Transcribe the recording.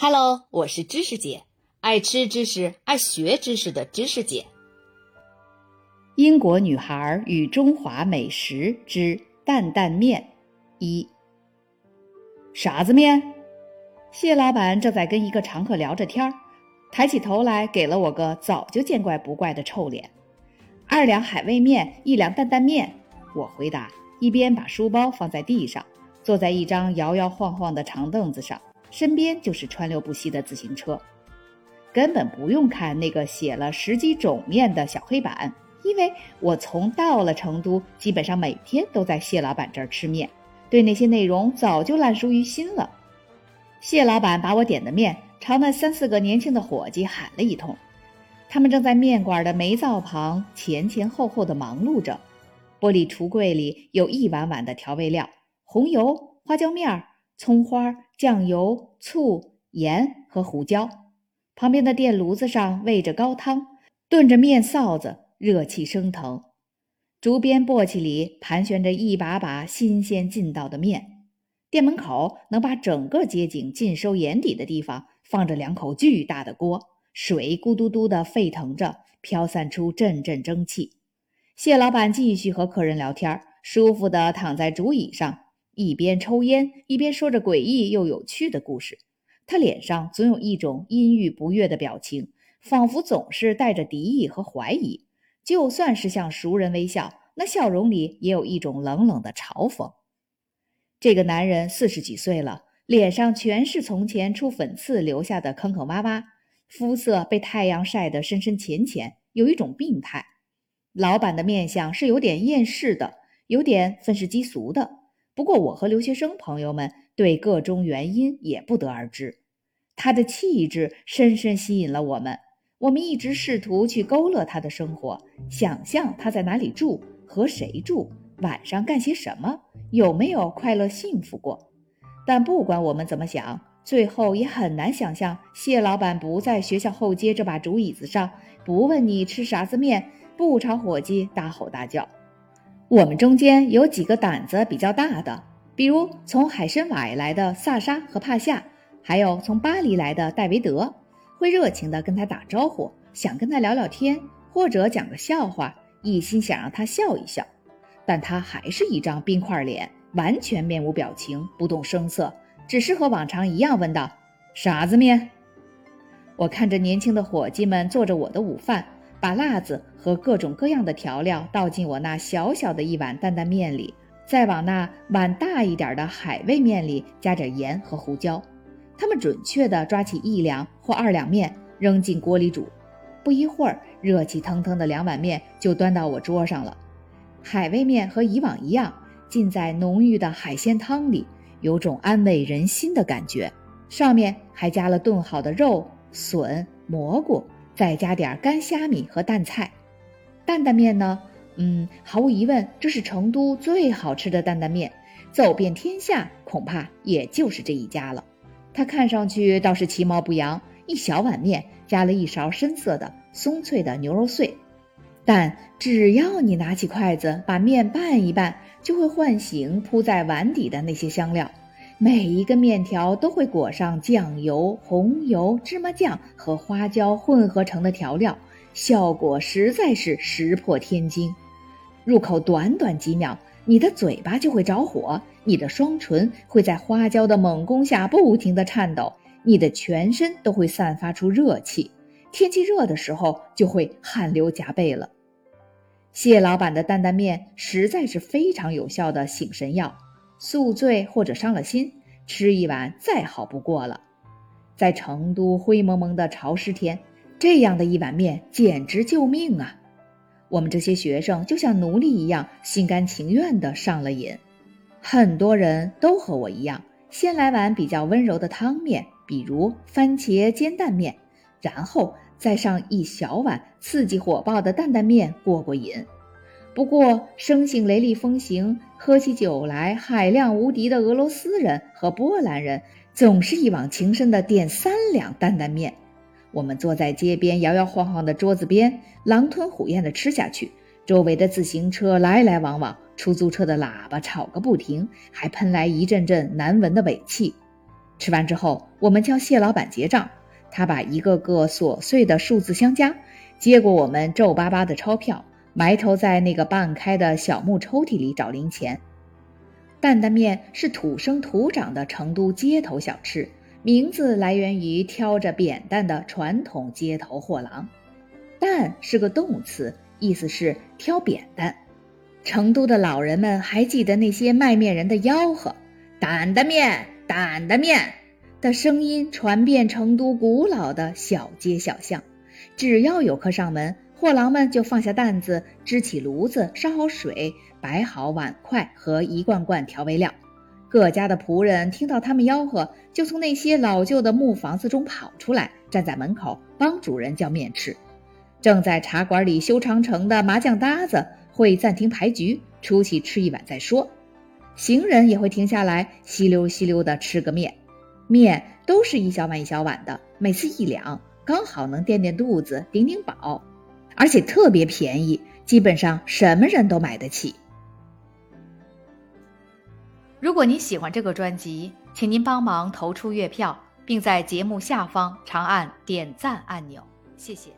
Hello，我是知识姐，爱吃知识、爱学知识的知识姐。英国女孩与中华美食之担担面一。啥子面？谢老板正在跟一个常客聊着天儿，抬起头来给了我个早就见怪不怪的臭脸。二两海味面，一两担担面。我回答，一边把书包放在地上，坐在一张摇摇晃晃的长凳子上。身边就是川流不息的自行车，根本不用看那个写了十几种面的小黑板，因为我从到了成都，基本上每天都在谢老板这儿吃面，对那些内容早就烂熟于心了。谢老板把我点的面朝那三四个年轻的伙计喊了一通，他们正在面馆的煤灶旁前前后后的忙碌着，玻璃橱柜里有一碗碗的调味料，红油、花椒面儿。葱花、酱油、醋、盐和胡椒，旁边的电炉子上煨着高汤，炖着面臊子，热气升腾。竹编簸箕里盘旋着一把把新鲜劲道的面。店门口能把整个街景尽收眼底的地方，放着两口巨大的锅，水咕嘟嘟的沸腾着，飘散出阵阵蒸汽。谢老板继续和客人聊天，舒服的躺在竹椅上。一边抽烟，一边说着诡异又有趣的故事。他脸上总有一种阴郁不悦的表情，仿佛总是带着敌意和怀疑。就算是向熟人微笑，那笑容里也有一种冷冷的嘲讽。这个男人四十几岁了，脸上全是从前出粉刺留下的坑坑洼洼，肤色被太阳晒得深深浅浅，有一种病态。老板的面相是有点厌世的，有点愤世嫉俗的。不过，我和留学生朋友们对个中原因也不得而知。他的气质深深吸引了我们，我们一直试图去勾勒他的生活，想象他在哪里住，和谁住，晚上干些什么，有没有快乐幸福过。但不管我们怎么想，最后也很难想象谢老板不在学校后街这把竹椅子上，不问你吃啥子面，不朝伙计大吼大叫。我们中间有几个胆子比较大的，比如从海参崴来的萨沙和帕夏，还有从巴黎来的戴维德，会热情地跟他打招呼，想跟他聊聊天，或者讲个笑话，一心想让他笑一笑。但他还是一张冰块脸，完全面无表情，不动声色，只是和往常一样问道：“啥子面？”我看着年轻的伙计们做着我的午饭。把辣子和各种各样的调料倒进我那小小的一碗担担面里，再往那碗大一点的海味面里加点盐和胡椒。他们准确地抓起一两或二两面扔进锅里煮，不一会儿，热气腾腾的两碗面就端到我桌上了。海味面和以往一样，浸在浓郁的海鲜汤里，有种安慰人心的感觉。上面还加了炖好的肉、笋、蘑菇。再加点干虾米和淡菜，担担面呢？嗯，毫无疑问，这是成都最好吃的担担面，走遍天下恐怕也就是这一家了。它看上去倒是其貌不扬，一小碗面加了一勺深色的松脆的牛肉碎，但只要你拿起筷子把面拌一拌，就会唤醒铺在碗底的那些香料。每一个面条都会裹上酱油、红油、芝麻酱和花椒混合成的调料，效果实在是石破天惊。入口短短几秒，你的嘴巴就会着火，你的双唇会在花椒的猛攻下不停地颤抖，你的全身都会散发出热气。天气热的时候，就会汗流浃背了。谢老板的担担面实在是非常有效的醒神药。宿醉或者伤了心，吃一碗再好不过了。在成都灰蒙蒙的潮湿天，这样的一碗面简直救命啊！我们这些学生就像奴隶一样，心甘情愿地上了瘾。很多人都和我一样，先来碗比较温柔的汤面，比如番茄煎蛋面，然后再上一小碗刺激火爆的担担面过过瘾。不过，生性雷厉风行、喝起酒来海量无敌的俄罗斯人和波兰人，总是一往情深的点三两担担面。我们坐在街边摇摇晃晃的桌子边，狼吞虎咽地吃下去。周围的自行车来来往往，出租车的喇叭吵个不停，还喷来一阵阵难闻的尾气。吃完之后，我们叫谢老板结账，他把一个个琐碎的数字相加，接过我们皱巴巴的钞票，埋头在那个半开的小木抽屉里找零钱。担担面是土生土长的成都街头小吃，名字来源于挑着扁担的传统街头货郎。担是个动词，意思是挑扁担。成都的老人们还记得那些卖面人的吆喝：“担担面，担担面”的声音传遍成都古老的小街小巷。只要有客上门，货郎们就放下担子，支起炉子，烧好水。摆好碗筷和一罐罐调味料，各家的仆人听到他们吆喝，就从那些老旧的木房子中跑出来，站在门口帮主人叫面吃。正在茶馆里修长城的麻将搭子会暂停牌局，出去吃一碗再说。行人也会停下来，稀溜稀溜地吃个面。面都是一小碗一小碗的，每次一两，刚好能垫垫肚子，顶顶饱，而且特别便宜，基本上什么人都买得起。如果您喜欢这个专辑，请您帮忙投出月票，并在节目下方长按点赞按钮，谢谢。